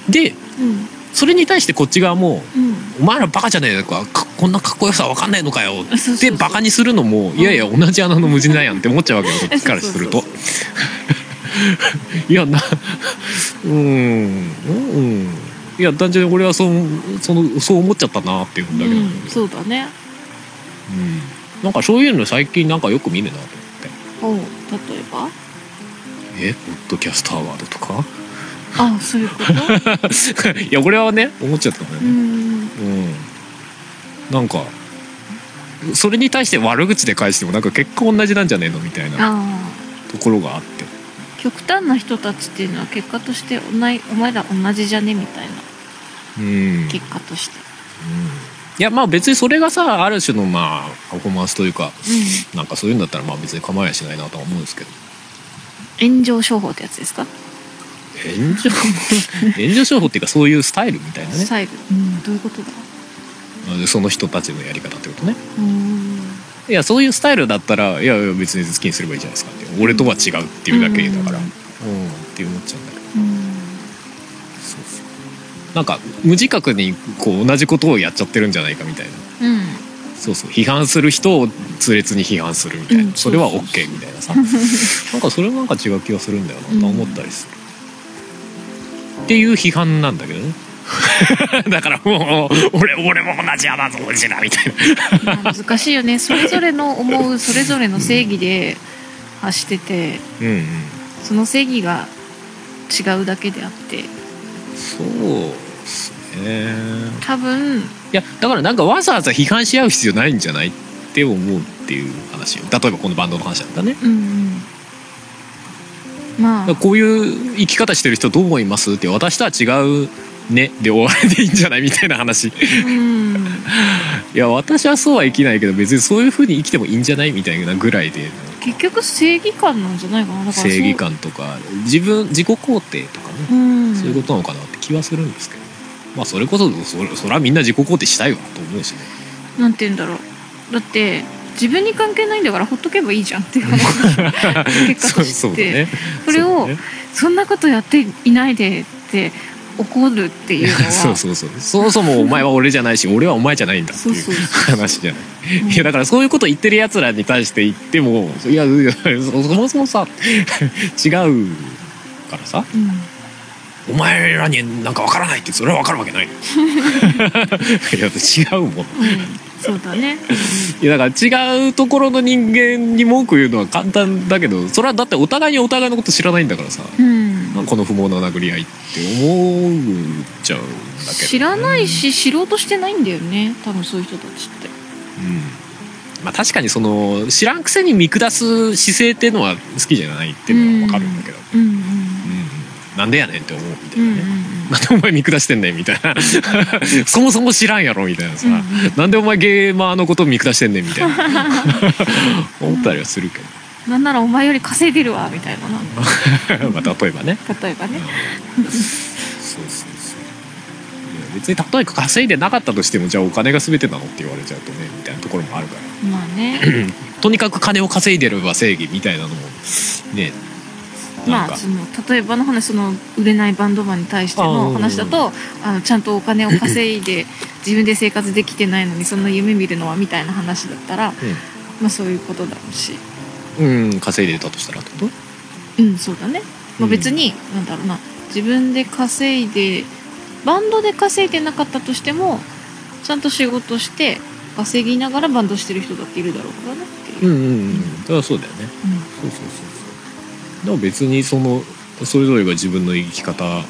でうん。それに対してこっち側もうん「お前らバカじゃねえのかかこんなかっこよさ分かんないのかよ」そうそうそう。でバカにするのもいやいや同じ穴の無人なんやんって思っちゃうわけよこっちからすると。[LAUGHS] いやなうん。うん。いや単純に俺はそうそのそう思っちゃったなっていうんだけど、うん、そうだねうん。なんかそういうの最近なんかよく見るなと思って。おう例えば？えポッドキャストアワードとか？あそういうこと？[LAUGHS] いや俺はね思っちゃったのよね。うん。うん。なんかそれに対して悪口で返してもなんか結果同じなんじゃねえのみたいなあところがあって。あ極端な人たちっていうのは結果としておないお前ら同じじゃねみたいなうん。結果としていやまあ別にそれがさある種のまあパフォーマンスというかうなんかそういうんだったらまあ別に構いやしないなとは思うんですけど。ん炎上商法ってやつですか、炎上？[LAUGHS] 炎上商法っていうかそういうスタイルみたいなね。スタイル。うん。どういうことだ？その人たちのやり方ってことね。うん。いやそういうスタイルだったらいやいや別に好きにすればいいじゃないですかって。俺とは違うっていうだけだから。ううん。んって思っちゃうんだなんか無自覚にこう同じことをやっちゃってるんじゃないかみたいな。うんそうそう批判する人を痛烈に批判するみたいな、うん。それは OK みたいなさ。なんかそれはなんか違う気がするんだよなと思ったりする、っていう批判なんだけどね。[LAUGHS] だからもう俺俺も同じ穴ぞ同じだみたいな。まあ難しいよね。それぞれの思うそれぞれの正義で発しててうんうん。その正義が違うだけであってそうっすね。多分。いやだからなんかわざわざ批判し合う必要ないんじゃないって思うっていう話よ。例えばこのバンドの話だったね。うんうん。まあ。こういう生き方してる人どう思いますって私とは違うねで終わりでいいんじゃないみたいな話。いうん。や私はそうは生きないけど別にそういう風に生きてもいいんじゃないみたいなぐらいで結局正義感なんじゃないかな。だか正義感とか自分自己肯定とかね、うん。そういうことなのかなって気はするんですけど。まあそれこそそれそれはみんな自己肯定したいわと思うしね。なんて言うんだろう。だって自分に関係ないんだからほっとけばいいじゃんっていう話。[LAUGHS] 結果として。そね。それをそね。そんなことやっていないでって怒るっていうのは [LAUGHS] そうそうそう。そもそもお前は俺じゃないし俺はお前じゃないんだっていうそうそうそう話じゃない。うんいやだからそういうこと言ってるやつらに対して言ってもいやそそもそもさ違うからさうん。お前らになんかわからないってそれはわかるわけない。[LAUGHS] いや違うもん。うんそうだね。いやだから違うところの人間に文句言うのは簡単だけどそれはだってお互いにお互いのこと知らないんだからさ。うん。この不毛な殴り合いって思っちゃうんだけど、知らないし知ろうとしてないんだよね。多分そういう人たちって。うん。まあ確かにその知らんくせに見下す姿勢っていうのは好きじゃないっていうのは分かるんだけど、うん。うんうん。なんでやねんって思うみたいうんなね、うんなんでお前見下してんねんみたいな。[LAUGHS] そもそも知らんやろみたいなさ、うんうん。なんでお前ゲーマーのことを見下してんねんみたいな。[LAUGHS] 思ったりはするけど。なんならお前より稼いでるわみたいな。な [LAUGHS] まあ例えばね。例えばね。そうそうそういや別に例えば稼いでなかったとしてもじゃあお金が全てなのって言われちゃうとねみたいなところもあるから。まあね。とにかく金を稼いでれば正義みたいなのもねまあその例えばの話その売れないバンドマンに対しての話だとあのちゃんとお金を稼いで [LAUGHS] 自分で生活できてないのにそんな夢見るのはみたいな話だったら、まあそういうことだろうし。うん、うん、稼いでたとしたらってこと？うんそうだね、まあ、うん。別に、なんだろうな。自分で稼いでバンドで稼いでなかったとしてもちゃんと仕事して稼ぎながらバンドしてる人だっているだろうからねっていう。う、んうんうん。それはそうだよね。そうそうそうそうでも別にそのそれぞれが自分の生き方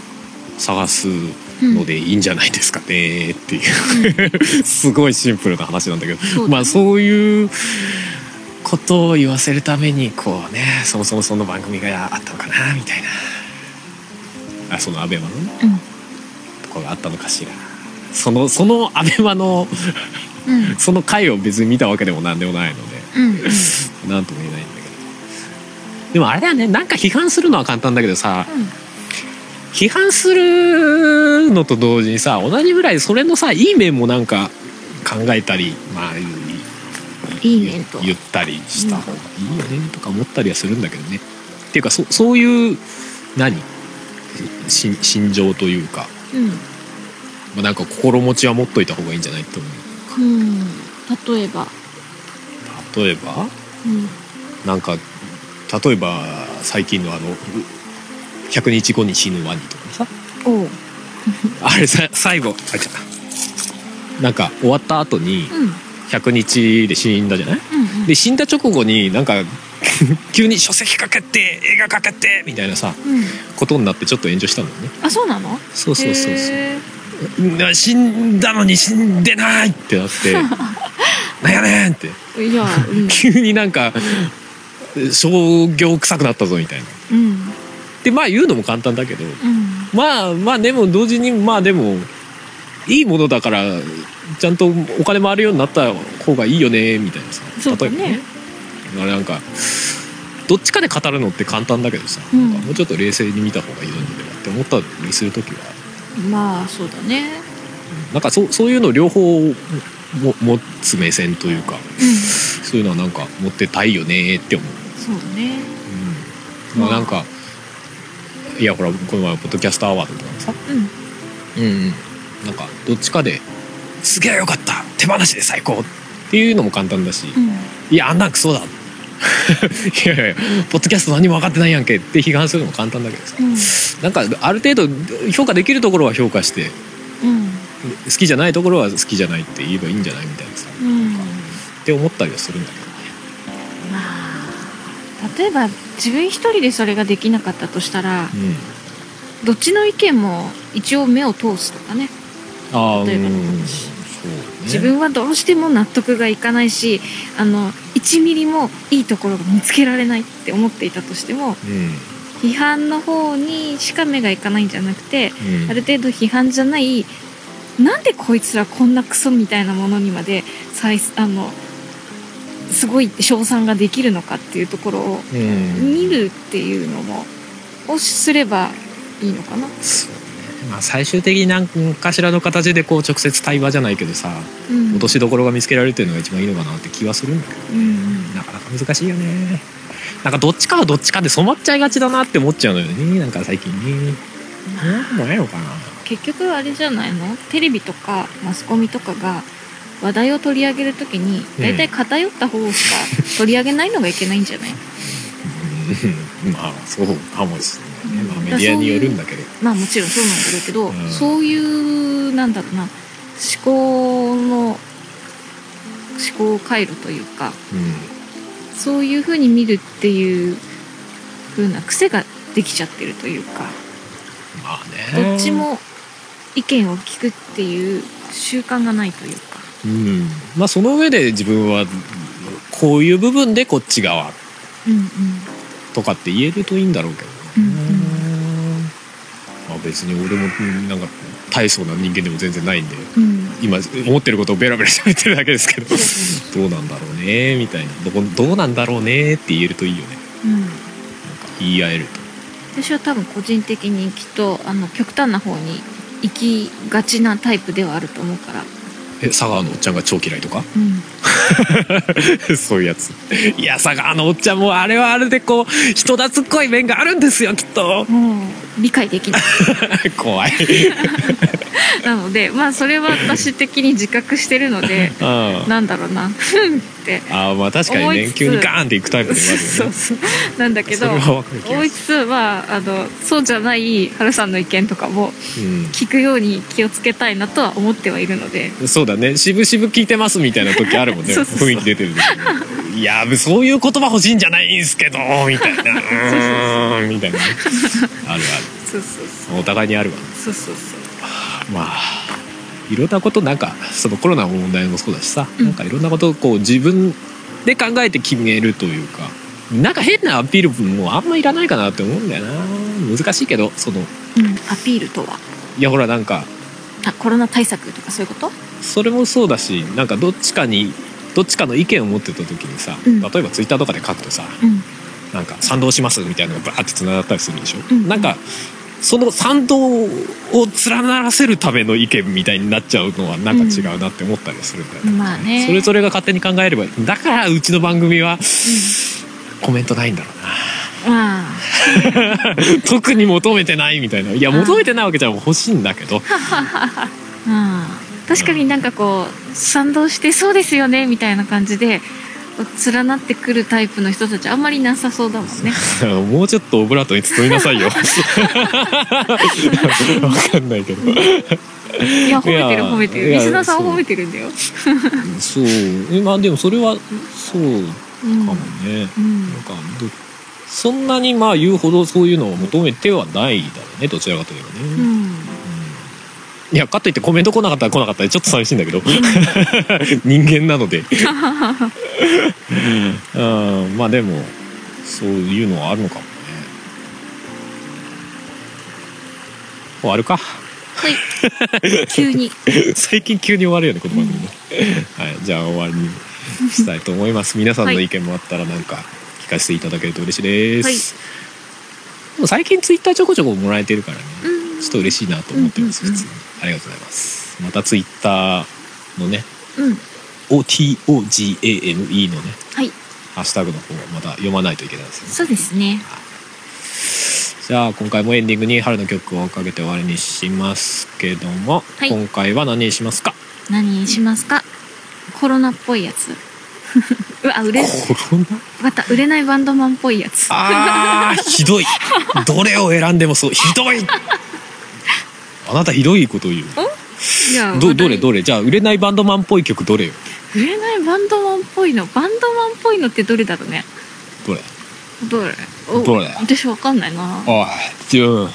探すうんのでいいんじゃないですかねっていう、[LAUGHS] すごいシンプルな話なんだけど。ね。まあそういうことを言わせるためにこうねそもそもその番組があったのかなみたいな。あそのアベマの？ねうん。とこがあったのかしら。そのそのアベマのうん。[LAUGHS] その回を別に見たわけでもなんでもないので。うんうん。なんとも言えないでもあれだよね。なんか批判するのは簡単だけどさ批判するのと同時にさ同じぐらいそれのさいい面もなんか考えたりまあいい面と。言ったりした方がいいよねとか思ったりはするんだけどね。っていうかそそういう何？し心情というか、うん。まあ、なんか心持ちは持っといた方がいいんじゃないと思う。うん。例えば。例えば？うん。なんか例えば最近のあの100日後に死ぬワニとかさ。あれさ最後。あじゃあなんか終わった後にうん。100日で死んだじゃない？うんで死んだ直後になんか [LAUGHS] 急に書籍化決定映画化決定みたいなさうん。ことになってちょっと炎上したんだよね。あそうなの？そうそうそうそう。死んだのに死んでないってなって [LAUGHS] なんやねんって。ーいやうん。[LAUGHS] 急になんか商業臭くなったぞみたいな。うん。でまあ言うのも簡単だけどうん。まあまあでも同時にまあでもいいものだからちゃんとお金回るようになった方がいいよねみたいなさ。例えばあれなんかどっちかで語るのって簡単だけどさ、うん。なんかもうちょっと冷静に見た方がいいのではって思ったりする時は。まあそうだね。なんかそうそういうの両方も持つ目線というかうん。そういうのはなんか持ってたいよねって思う。そうだね。うん。まあ、まあなんかいやほらこの前ポッドキャストアワードとかもさ。うん。うんなんかどっちかですげえよかった手放しで最高っていうのも簡単だし、うん。いやあんなんクソだ。[LAUGHS] いやいやいやポッドキャスト何も分かってないやんけって批判するのも簡単だけどさ、うん。なんかある程度評価できるところは評価してうん。好きじゃないところは好きじゃないって言えばいいんじゃないみたいなさ。うん。って思ったりはするんだけど例えば自分一人でそれができなかったとしたらどっちの意見も一応目を通すとかね。例えばのうん話ね。自分はどうしても納得がいかないしあの1ミリもいいところが見つけられないって思っていたとしてもうん。批判の方にしか目がいかないんじゃなくてうん。ある程度批判じゃないなんでこいつらこんなクソみたいなものにまでさいあのすごい称賛ができるのかっていうところをうん。見るっていうのもをすればいいのかな。まあ最終的に何かしらの形でこう直接対話じゃないけどさうん。落としどころが見つけられるっていうのが一番いいのかなって気はするんだけど。うんなかなか難しいよね。なんかどっちかはどっちかで染まっちゃいがちだなって思っちゃうのよね。なんか最近ね。なんもないのかな。結局あれじゃないの？テレビとかマスコミとかが話題を取り上げるときに大体偏った方しか取り上げないのがいけないんじゃない、うん。[LAUGHS] まあそうかもしれないね、まあ、メディアによるんだけど。まあもちろんそうなんだろうけど、うん。そういうなんだろうな思考の思考回路というかうん。そういうふうに見るっていう風な癖ができちゃってるというかまあね。どっちも意見を聞くっていう習慣がないというか。うん。まあその上で自分はこういう部分でこっち側とかって言えるといいんだろうけどうんうん。まあ、別に俺もうんなんか大層な人間でも全然ないんでうん。今思ってることをベラベラ喋ってるだけですけどどうなんだろうねみたいな。どこどうなんだろうねって言えるといいよね。うん。なんか言い合えると。私は多分個人的にきっとあの極端な方に行きがちなタイプではあると思うから、え佐川のおっちゃんが超嫌いとか？うん、[LAUGHS] そういうやつ。いや佐川のおっちゃんもあれはあれでこう人懐っこい面があるんですよきっと。もう理解できない。[LAUGHS] 怖い [LAUGHS] なのでまあそれは私的に自覚してるので [LAUGHS] うんなんだろうな。って。あーまあ確かに思いつつ。ね急にガーンっていくタイプでもあるよね。そうそう。なんだけど思いつつはあのそうじゃない春さんの意見とかも聞くように気をつけたいなとは思ってはいるので。うん、そうだね。渋々聞いてますみたいな時あるもんね。[LAUGHS] そうそうそう。雰囲気出てる時に。いやそういう言葉欲しいんじゃないんすけどみたいな。みたいなね。あるそうそうあるお互いにあるわ。そうそうそうそうまあいろんなことなんかそのコロナの問題もそうだしさ、うん。なんかいろんなことをこう自分で考えて決めるというかなんか変なアピールもあんまいらないかなって思うんだよな。難しいけどその。うん、アピールとは？いやほらなんかあコロナ対策とかそういうこと？それもそうだしなんかどっちかにどっちかの意見を持ってた時にさ、うん。例えばツイッターとかで書くとさうん。なんか賛同しますみたいなのがバーってつながったりするでしょ、うん。なんかその賛同を連ならせるための意見みたいになっちゃうのはなんか違うなって思ったりするんだよね、まあね。それぞれが勝手に考えればだからうちの番組はコメントないんだろうな。まあ。[LAUGHS] 特に求めてないみたいな。いやうん。求めてないわけじゃ欲しいんだけど。[LAUGHS] うん。確かになんかこう賛同してそうですよねみたいな感じで連なってくるタイプの人たちあんまりなさそうだもんね。もうちょっとオブラートに包みなさいよ。[LAUGHS] わかんないけど。いや褒めてる褒めてる。いやリスナーさん褒めてるんだよ。そう。えまあでもそれはそううんかもね、うん。なんかどそんなにまあ言うほどそういうのを求めてはないだろうねどちらかといえばね、うんうんいやかといってコメント来なかったら来なかったらちょっと寂しいんだけど。人間なので。[LAUGHS] うん。まあでもそういうのはあるのかもね。終わるか。はい。急に。[LAUGHS] 最近急に終わるよねこの番組ね、はい、じゃあ終わりにしたいと思います。皆さんの意見もあったらなんか聞かせていただけると嬉しいです、はい。最近ツイッターちょこちょこもらえてるからね、うん。ちょっと嬉しいなと思ってます、うんうんうん普通にありがとうございます。またツイッターのねうん。OTOGAME のねはい。ハッシュタグの方また読まないといけないですよね。そうですね。じゃあ今回もエンディングに春の曲をかけて終わりにしますけども、はい。今回は何にしますか？何にしますか？コロナっぽいやつ。[LAUGHS] うわ売れコロナ？また売れないバンドマンっぽいやつ。あーひどい。どれを選んでもそう。ひどいあなたひどいこと言う。いやどどれれどれ？じゃあ売れないバンドマンっぽい曲どれよ。売れないバンドマンっぽいのバンドマンっぽいのってどれだろうね。どれ？どれ？おどれ？私わかんないな。おいジュン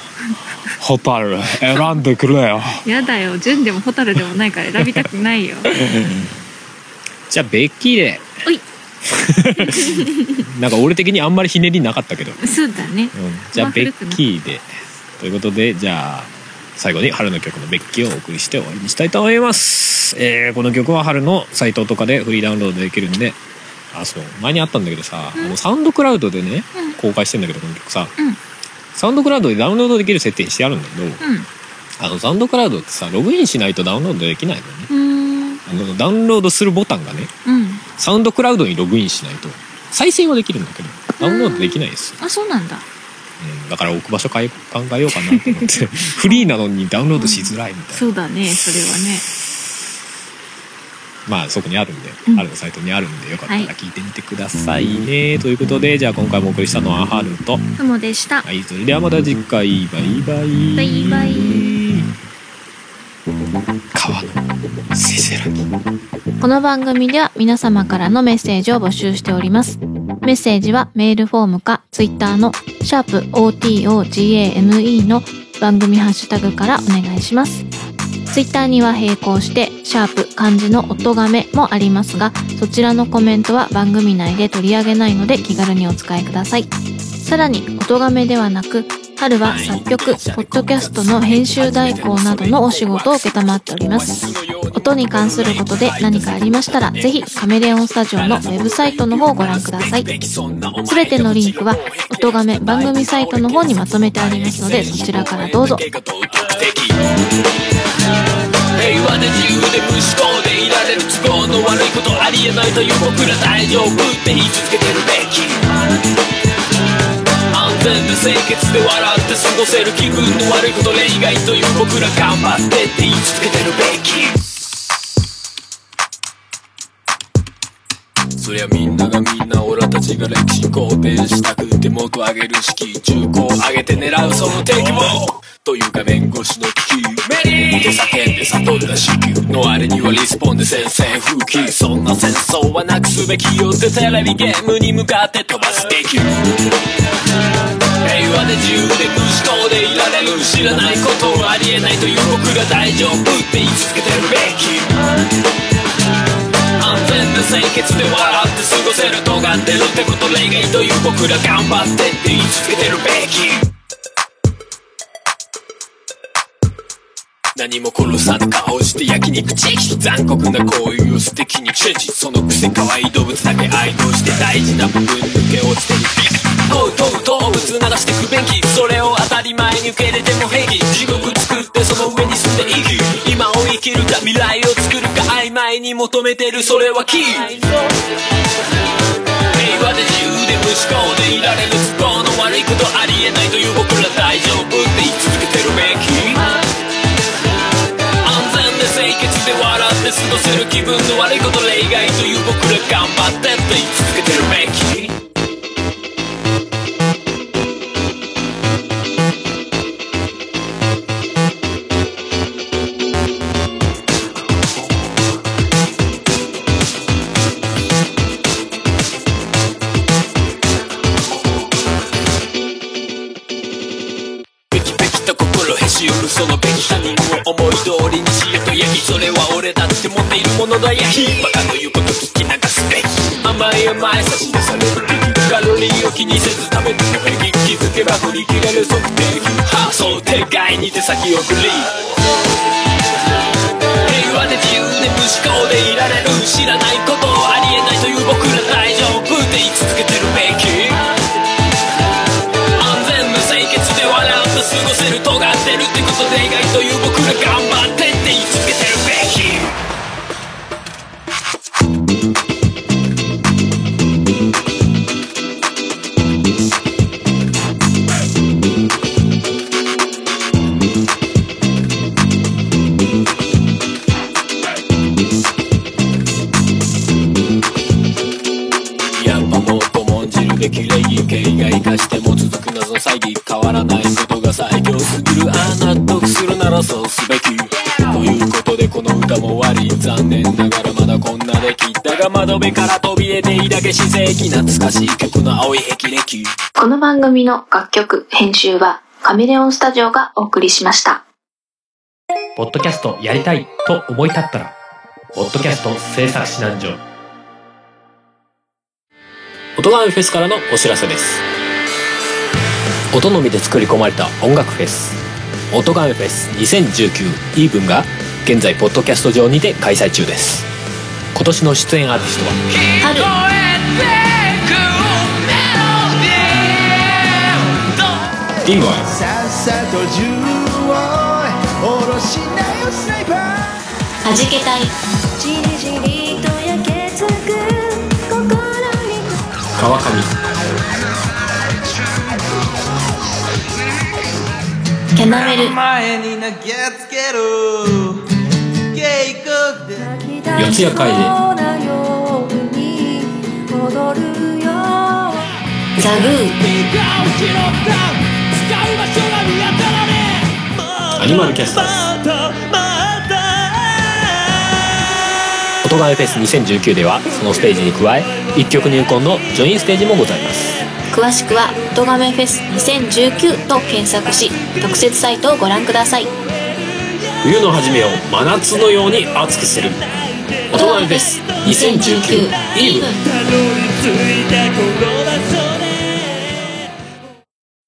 ホタル選んでくれよ。やだよ。純でもホタルでもないから選びたくないよ。[LAUGHS] じゃあベッキーでおい。[LAUGHS] なんか俺的にあんまりひねりなかったけど、うん、そうだね。じゃあベッキーで。ということでじゃあ最後に春の曲のベッキーをお送りして終わりにしたいと思います、えーこの曲は春のサイトとかでフリーダウンロードできるんであそう前にあったんだけどさ、うん。あのサウンドクラウドでねうん。公開してんだけどこの曲さ。うん。サウンドクラウドでダウンロードできる設定にしてあるんだけどうん。あのサウンドクラウドってさログインしないとダウンロードできないのね。あのダウンロードするボタンがねうん。サウンドクラウドにログインしないと再生はできるんだけどダウンロードできないですよ、あそうなんだうん、だから置く場所考えようかなと思って [LAUGHS] フリーなのにダウンロードしづらいみたいな、そうだねそれはね。まあそこにあるんで、うん。あるのサイトにあるんでよかったら聞いてみてくださいね、ということでじゃあ今回もお送りしたのはハルとふもでした。はいそれではまた次回。バイバイ。バイバイ。川のせせらぎこの番組では皆様からのメッセージを募集しております。メッセージはメールフォームかツイッターのシャープ o t o g a m e の番組ハッシュタグからお願いします。ツイッターには並行して、シャープ漢字の音がめもありますが、そちらのコメントは番組内で取り上げないので気軽にお使いください。さらに、音がめではなく、春は作曲、ポッドキャストの編集代行などのお仕事を受けたまっております。音に関することで何かありましたら、ぜひカメレオンスタジオのウェブサイトの方をご覧ください。すべてのリンクは、音がめ番組サイトの方にまとめてありますので、そちらからどうぞ。平和で自由で無思考でいられる都合の悪いことありえないという僕ら大丈夫って言い続けてる清潔で笑って過ごせる気分の悪いこと例外という僕ら頑張ってって言い続けてるべきそりゃみんながみんな俺たちが歴史肯定したくて元上げる式中古を上げて狙うその敵もという画面越しの危機メリーと叫んで悟った子宮のあれにはリスポンで宣戦布告そんな戦争はなくすべきよってテレビゲームに向かって飛ばすべき平和で自由で無思考でいられる知らないことはありえないという僕が大丈夫。って言い続けてるべき。安全で清潔で笑って過ごせる尖ってるってこと例外という僕ら頑張ってって言い続けてるべき。何も殺さぬ顔して焼肉チキ残酷な行為を素敵にチェンジそのくせ可愛い動物だけ愛動して大事な部分抜け落ちてるこう問う動物流してくべきそれを当たり前に受け入れても平気地獄作ってその上に住んで生き今を生きるか未来を作るか曖昧に求めてるそれはキー平和で自由で無思考でいられる都合の悪いことありえないという僕ら大丈夫。笑って過ごせる気分の悪いこと例外という僕ら頑張ってって言い続けてるメイものだやひバカの言うこと聞き流すべき甘い甘い差し出されるべきカロリーを気にせず食べてるべき気づけば振り切れる測定器発想手外に手先送り平和で自由で無思考でいられる知らないことけ自世紀懐かしい曲の青い霹靂この番組の楽曲、編集はカメレオンスタジオがお送りしました。ポッドキャストやりたいと思い立ったら、ポッドキャスト制作指南所。音がフェスからのお知らせです。音のみで作り込まれた音楽フェス、音がフェス2019イーブンが現在ポッドキャスト上にて開催中です。今年の出演アーティストは、春、ディンゴイ、さっさと銃を下ろしなよスナイパー。はじけたい、じりじりと焼けつく心に。川上、キャナメル、前に投げつける。四谷楓なように踊るよ。ザグー、アニマルキャスター。ズ。音がめフェス2019ではそのステージに加え一曲入魂のジョインステージもございます。詳しくは「音亀フェス2019」と検索し特設サイトをご覧ください。ウ冬の初めを真夏のように熱くする「音羽フェス2019イーブン」